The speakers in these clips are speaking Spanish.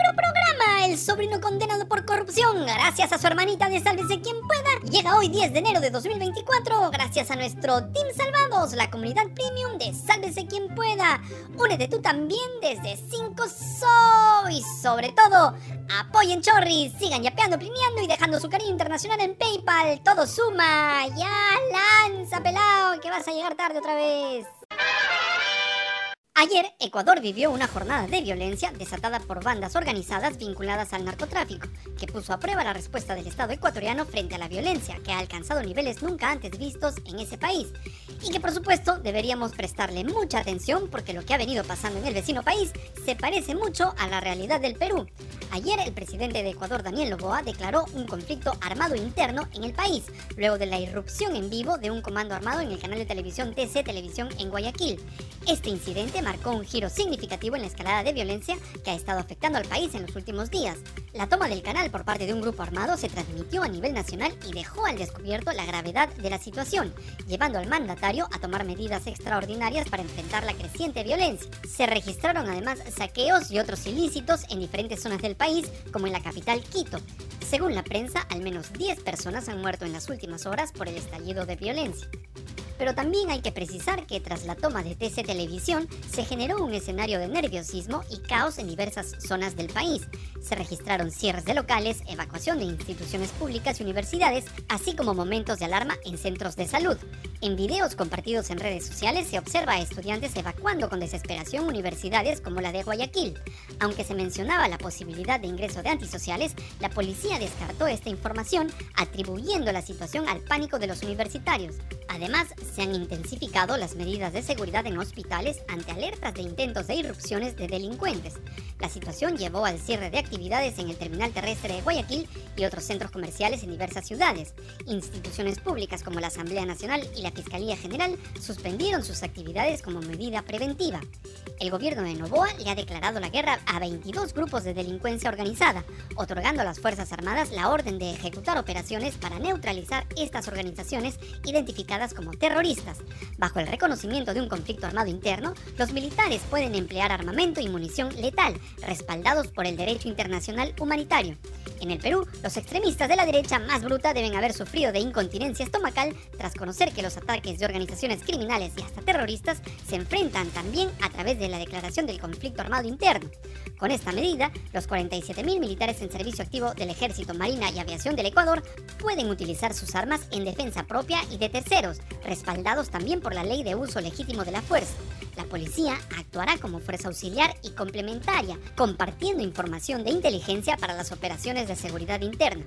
microprograma. El sobrino condenado por corrupción, gracias a su hermanita de Sálvese quien pueda, llega hoy 10 de enero de 2024, gracias a nuestro Team Salvados, la comunidad premium de Sálvese quien pueda. Únete tú también desde 5 so y sobre todo, apoyen Chorris, sigan yapeando, plineando y dejando su cariño internacional en PayPal. Todo suma. Ya lanza, pelado, que vas a llegar tarde otra vez. Ayer, Ecuador vivió una jornada de violencia desatada por bandas organizadas vinculadas al narcotráfico, que puso a prueba la respuesta del Estado ecuatoriano frente a la violencia, que ha alcanzado niveles nunca antes vistos en ese país, y que por supuesto deberíamos prestarle mucha atención porque lo que ha venido pasando en el vecino país se parece mucho a la realidad del Perú. Ayer el presidente de Ecuador, Daniel Loboa, declaró un conflicto armado interno en el país, luego de la irrupción en vivo de un comando armado en el canal de televisión TC Televisión en Guayaquil. Este incidente marcó un giro significativo en la escalada de violencia que ha estado afectando al país en los últimos días. La toma del canal por parte de un grupo armado se transmitió a nivel nacional y dejó al descubierto la gravedad de la situación, llevando al mandatario a tomar medidas extraordinarias para enfrentar la creciente violencia. Se registraron además saqueos y otros ilícitos en diferentes zonas del país, como en la capital Quito. Según la prensa, al menos 10 personas han muerto en las últimas horas por el estallido de violencia. Pero también hay que precisar que tras la toma de TC Televisión se generó un escenario de nerviosismo y caos en diversas zonas del país. Se registraron cierres de locales, evacuación de instituciones públicas y universidades, así como momentos de alarma en centros de salud. En videos compartidos en redes sociales se observa a estudiantes evacuando con desesperación universidades como la de Guayaquil. Aunque se mencionaba la posibilidad de ingreso de antisociales, la policía descartó esta información atribuyendo la situación al pánico de los universitarios. Además, se han intensificado las medidas de seguridad en hospitales ante alertas de intentos de irrupciones de delincuentes. La situación llevó al cierre de actividades en el terminal terrestre de Guayaquil y otros centros comerciales en diversas ciudades. Instituciones públicas como la Asamblea Nacional y la Fiscalía General suspendieron sus actividades como medida preventiva. El gobierno de Novoa le ha declarado la guerra a 22 grupos de delincuencia organizada, otorgando a las Fuerzas Armadas la orden de ejecutar operaciones para neutralizar estas organizaciones identificadas como terroristas. Bajo el reconocimiento de un conflicto armado interno, los militares pueden emplear armamento y munición letal, respaldados por el derecho internacional humanitario. En el Perú, los extremistas de la derecha más bruta deben haber sufrido de incontinencia estomacal tras conocer que los ataques de organizaciones criminales y hasta terroristas se enfrentan también a través de la declaración del conflicto armado interno. Con esta medida, los 47.000 militares en servicio activo del Ejército, Marina y Aviación del Ecuador pueden utilizar sus armas en defensa propia y de terceros, respaldados también por la Ley de Uso Legítimo de la Fuerza. La policía actuará como fuerza auxiliar y complementaria, compartiendo información de inteligencia para las operaciones de seguridad interna.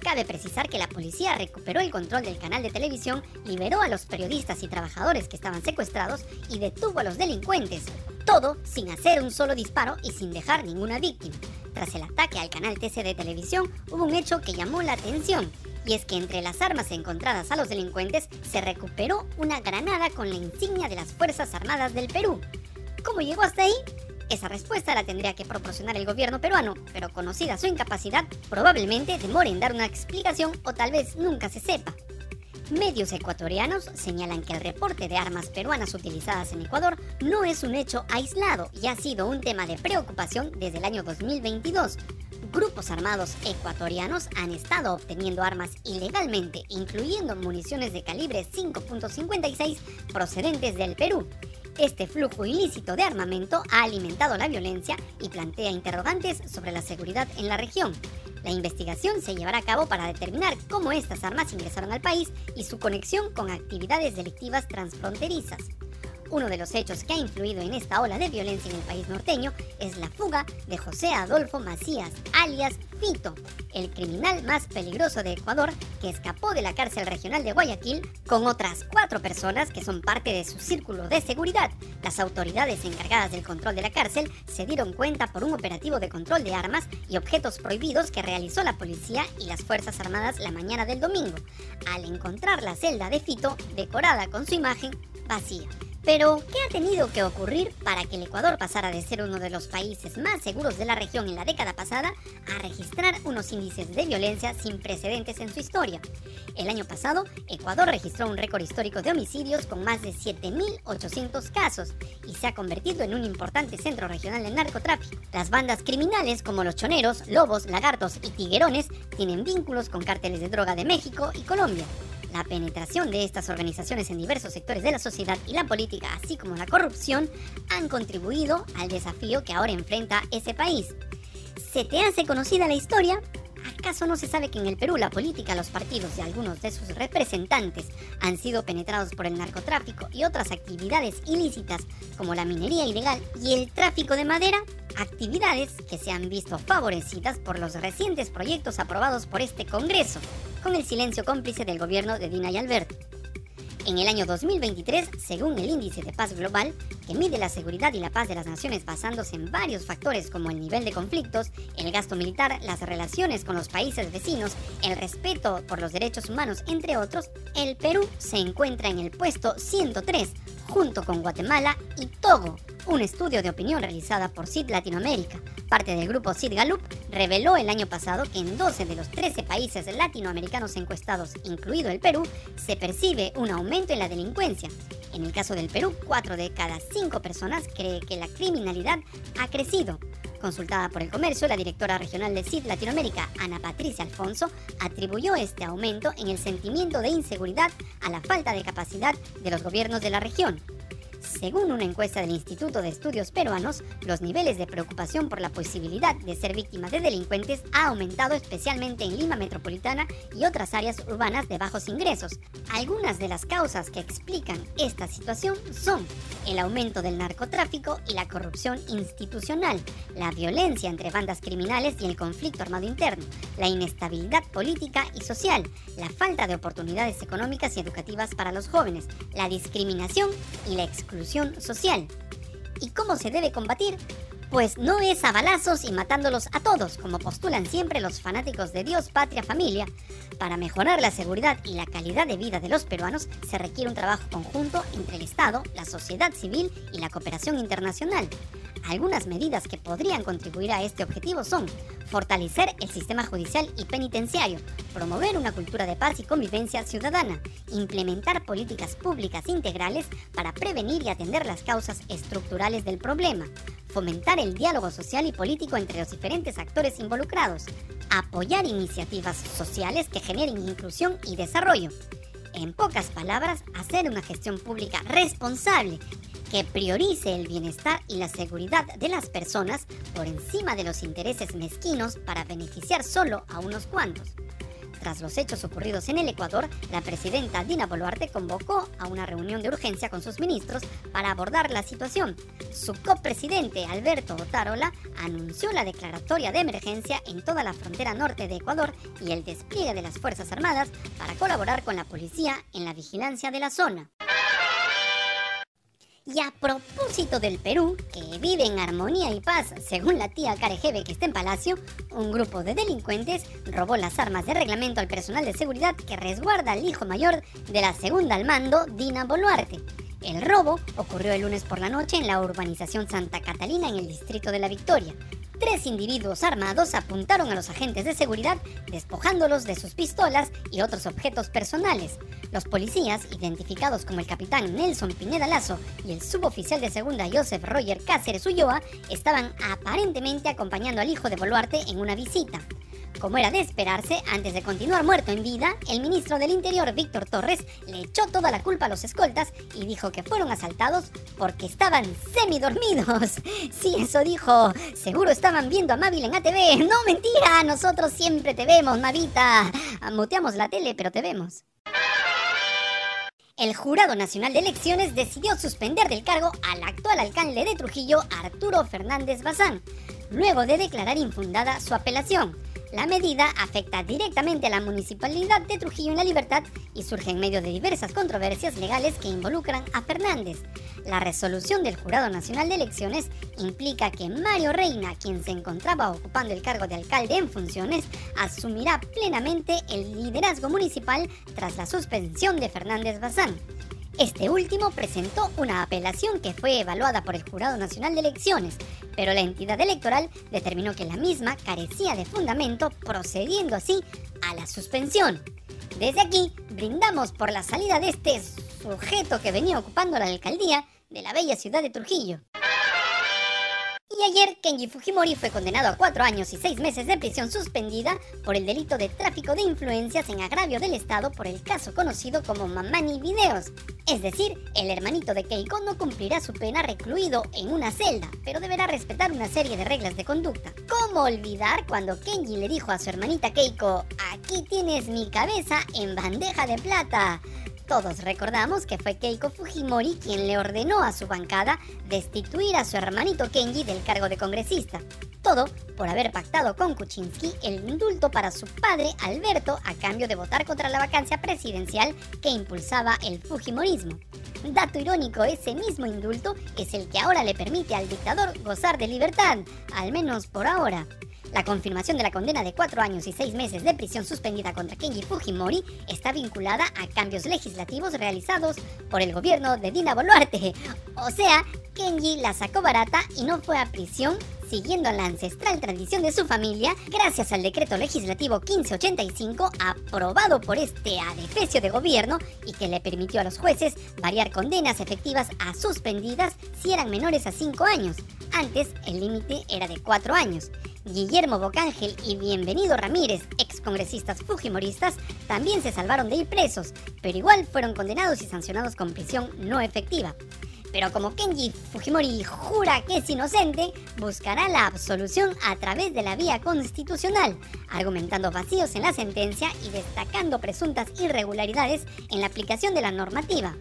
Cabe precisar que la policía recuperó el control del canal de televisión, liberó a los periodistas y trabajadores que estaban secuestrados y detuvo a los delincuentes. Todo sin hacer un solo disparo y sin dejar ninguna víctima. Tras el ataque al canal TC de televisión, hubo un hecho que llamó la atención. Y es que entre las armas encontradas a los delincuentes se recuperó una granada con la insignia de las Fuerzas Armadas del Perú. ¿Cómo llegó hasta ahí? Esa respuesta la tendría que proporcionar el gobierno peruano, pero conocida su incapacidad, probablemente demore en dar una explicación o tal vez nunca se sepa. Medios ecuatorianos señalan que el reporte de armas peruanas utilizadas en Ecuador no es un hecho aislado y ha sido un tema de preocupación desde el año 2022. Grupos armados ecuatorianos han estado obteniendo armas ilegalmente, incluyendo municiones de calibre 5.56 procedentes del Perú. Este flujo ilícito de armamento ha alimentado la violencia y plantea interrogantes sobre la seguridad en la región. La investigación se llevará a cabo para determinar cómo estas armas ingresaron al país y su conexión con actividades delictivas transfronterizas. Uno de los hechos que ha influido en esta ola de violencia en el país norteño es la fuga de José Adolfo Macías, alias Fito, el criminal más peligroso de Ecuador que escapó de la cárcel regional de Guayaquil con otras cuatro personas que son parte de su círculo de seguridad. Las autoridades encargadas del control de la cárcel se dieron cuenta por un operativo de control de armas y objetos prohibidos que realizó la policía y las Fuerzas Armadas la mañana del domingo, al encontrar la celda de Fito decorada con su imagen vacía. Pero, ¿qué ha tenido que ocurrir para que el Ecuador pasara de ser uno de los países más seguros de la región en la década pasada a registrar unos índices de violencia sin precedentes en su historia? El año pasado, Ecuador registró un récord histórico de homicidios con más de 7.800 casos y se ha convertido en un importante centro regional de narcotráfico. Las bandas criminales como los choneros, lobos, lagartos y tiguerones tienen vínculos con cárteles de droga de México y Colombia. La penetración de estas organizaciones en diversos sectores de la sociedad y la política, así como la corrupción, han contribuido al desafío que ahora enfrenta ese país. ¿Se te hace conocida la historia? ¿Acaso no se sabe que en el Perú la política, los partidos y algunos de sus representantes han sido penetrados por el narcotráfico y otras actividades ilícitas como la minería ilegal y el tráfico de madera? Actividades que se han visto favorecidas por los recientes proyectos aprobados por este Congreso, con el silencio cómplice del gobierno de Dina y Alberto. En el año 2023, según el Índice de Paz Global, que mide la seguridad y la paz de las naciones basándose en varios factores como el nivel de conflictos, el gasto militar, las relaciones con los países vecinos, el respeto por los derechos humanos, entre otros, el Perú se encuentra en el puesto 103, junto con Guatemala y Togo, un estudio de opinión realizada por CID Latinoamérica, parte del grupo CID Gallup, reveló el año pasado que en 12 de los 13 países latinoamericanos encuestados, incluido el Perú, se percibe un aumento en la delincuencia. En el caso del Perú, 4 de cada 5 personas cree que la criminalidad ha crecido. Consultada por el comercio, la directora regional de CID Latinoamérica, Ana Patricia Alfonso, atribuyó este aumento en el sentimiento de inseguridad a la falta de capacidad de los gobiernos de la región. Según una encuesta del Instituto de Estudios Peruanos, los niveles de preocupación por la posibilidad de ser víctimas de delincuentes ha aumentado especialmente en Lima Metropolitana y otras áreas urbanas de bajos ingresos. Algunas de las causas que explican esta situación son el aumento del narcotráfico y la corrupción institucional, la violencia entre bandas criminales y el conflicto armado interno, la inestabilidad política y social, la falta de oportunidades económicas y educativas para los jóvenes, la discriminación y la exclusión social. ¿Y cómo se debe combatir? Pues no es a balazos y matándolos a todos, como postulan siempre los fanáticos de Dios, patria, familia. Para mejorar la seguridad y la calidad de vida de los peruanos se requiere un trabajo conjunto entre el Estado, la sociedad civil y la cooperación internacional. Algunas medidas que podrían contribuir a este objetivo son fortalecer el sistema judicial y penitenciario, promover una cultura de paz y convivencia ciudadana, implementar políticas públicas integrales para prevenir y atender las causas estructurales del problema, fomentar el diálogo social y político entre los diferentes actores involucrados, apoyar iniciativas sociales que generen inclusión y desarrollo. En pocas palabras, hacer una gestión pública responsable que priorice el bienestar y la seguridad de las personas por encima de los intereses mezquinos para beneficiar solo a unos cuantos. Tras los hechos ocurridos en el Ecuador, la presidenta Dina Boluarte convocó a una reunión de urgencia con sus ministros para abordar la situación. Su copresidente Alberto Otárola anunció la declaratoria de emergencia en toda la frontera norte de Ecuador y el despliegue de las Fuerzas Armadas para colaborar con la policía en la vigilancia de la zona. Y a propósito del Perú, que vive en armonía y paz, según la tía Carejeve que está en Palacio, un grupo de delincuentes robó las armas de reglamento al personal de seguridad que resguarda al hijo mayor de la segunda al mando, Dina Boluarte. El robo ocurrió el lunes por la noche en la urbanización Santa Catalina en el distrito de La Victoria tres individuos armados apuntaron a los agentes de seguridad despojándolos de sus pistolas y otros objetos personales. Los policías, identificados como el capitán Nelson Pineda Lazo y el suboficial de segunda Joseph Roger Cáceres Ulloa, estaban aparentemente acompañando al hijo de Boluarte en una visita. Como era de esperarse, antes de continuar muerto en vida, el ministro del Interior, Víctor Torres, le echó toda la culpa a los escoltas y dijo que fueron asaltados porque estaban semidormidos. Sí, eso dijo. Seguro estaban viendo a Mavil en ATV. No, mentira, nosotros siempre te vemos, Mavita. Muteamos la tele, pero te vemos. El Jurado Nacional de Elecciones decidió suspender del cargo al actual alcalde de Trujillo, Arturo Fernández Bazán, luego de declarar infundada su apelación. La medida afecta directamente a la municipalidad de Trujillo en la Libertad y surge en medio de diversas controversias legales que involucran a Fernández. La resolución del Jurado Nacional de Elecciones implica que Mario Reina, quien se encontraba ocupando el cargo de alcalde en funciones, asumirá plenamente el liderazgo municipal tras la suspensión de Fernández Bazán. Este último presentó una apelación que fue evaluada por el Jurado Nacional de Elecciones, pero la entidad electoral determinó que la misma carecía de fundamento, procediendo así a la suspensión. Desde aquí brindamos por la salida de este sujeto que venía ocupando la alcaldía de la bella ciudad de Trujillo. Y ayer Kenji Fujimori fue condenado a cuatro años y seis meses de prisión suspendida por el delito de tráfico de influencias en agravio del Estado por el caso conocido como Mamani Videos. Es decir, el hermanito de Keiko no cumplirá su pena recluido en una celda, pero deberá respetar una serie de reglas de conducta. ¿Cómo olvidar cuando Kenji le dijo a su hermanita Keiko, aquí tienes mi cabeza en bandeja de plata? Todos recordamos que fue Keiko Fujimori quien le ordenó a su bancada destituir a su hermanito Kenji del cargo de congresista. Todo por haber pactado con Kuczynski el indulto para su padre Alberto a cambio de votar contra la vacancia presidencial que impulsaba el Fujimorismo. Dato irónico, ese mismo indulto es el que ahora le permite al dictador gozar de libertad, al menos por ahora. La confirmación de la condena de cuatro años y seis meses de prisión suspendida contra Kenji Fujimori está vinculada a cambios legislativos realizados por el gobierno de Dina Boluarte. O sea, Kenji la sacó barata y no fue a prisión siguiendo la ancestral tradición de su familia, gracias al decreto legislativo 1585 aprobado por este adefesio de gobierno y que le permitió a los jueces variar condenas efectivas a suspendidas si eran menores a 5 años. Antes el límite era de 4 años. Guillermo Bocángel y Bienvenido Ramírez, ex congresistas fujimoristas, también se salvaron de ir presos, pero igual fueron condenados y sancionados con prisión no efectiva. Pero como Kenji Fujimori jura que es inocente, buscará la absolución a través de la vía constitucional, argumentando vacíos en la sentencia y destacando presuntas irregularidades en la aplicación de la normativa.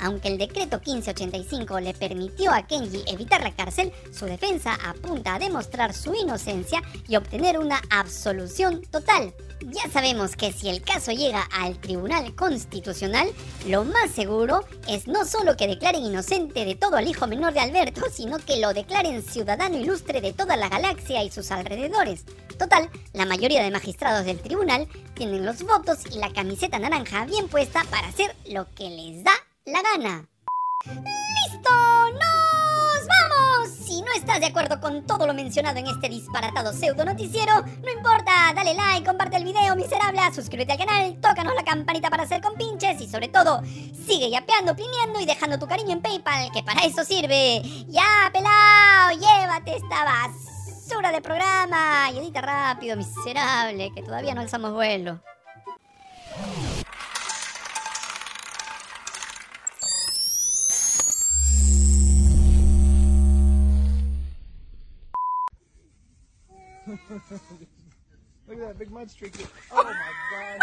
Aunque el decreto 1585 le permitió a Kenji evitar la cárcel, su defensa apunta a demostrar su inocencia y obtener una absolución total. Ya sabemos que si el caso llega al Tribunal Constitucional, lo más seguro es no solo que declaren inocente de todo al hijo menor de Alberto, sino que lo declaren ciudadano ilustre de toda la galaxia y sus alrededores. Total, la mayoría de magistrados del tribunal tienen los votos y la camiseta naranja bien puesta para hacer lo que les da la gana. ¡Listo! ¡Nos vamos! Si no estás de acuerdo con todo lo mencionado en este disparatado pseudo noticiero, no importa, dale like, comparte el video miserable, suscríbete al canal, tócanos la campanita para hacer compinches y sobre todo, sigue yapeando, pineando y dejando tu cariño en PayPal, que para eso sirve. ¡Ya, pelao! ¡Llévate esta basura de programa! Y edita rápido, miserable, que todavía no alzamos vuelo. Look at that big mud streak. Oh my god.